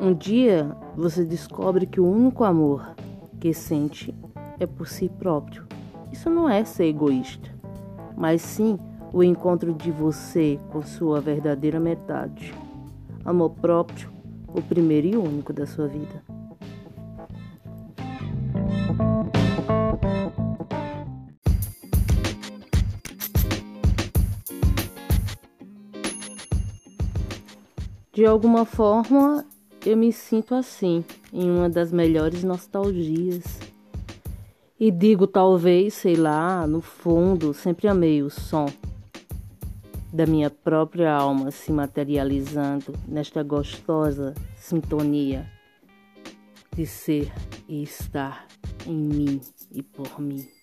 Um dia você descobre que o único amor que sente é por si próprio. Isso não é ser egoísta, mas sim o encontro de você com sua verdadeira metade. Amor próprio, o primeiro e único da sua vida. De alguma forma, eu me sinto assim, em uma das melhores nostalgias. E digo talvez, sei lá, no fundo, sempre amei o som da minha própria alma se materializando nesta gostosa sintonia de ser e estar em mim e por mim.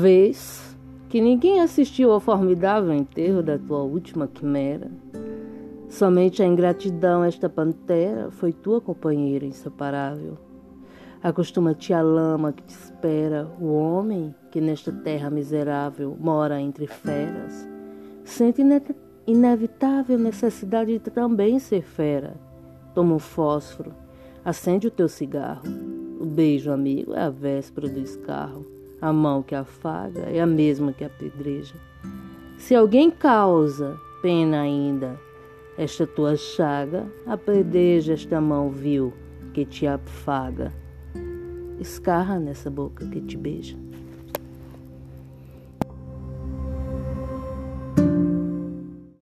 Vês que ninguém assistiu ao formidável enterro da tua última quimera. Somente a ingratidão, esta pantera, foi tua companheira inseparável. Acostuma-te à lama que te espera, o homem que nesta terra miserável mora entre feras. Sente inevitável necessidade de também ser fera. Toma um fósforo, acende o teu cigarro. O beijo, amigo, é a véspera do escarro. A mão que afaga é a mesma que apedreja. Se alguém causa pena ainda, esta tua chaga, apedreja esta mão vil que te afaga. Escarra nessa boca que te beija.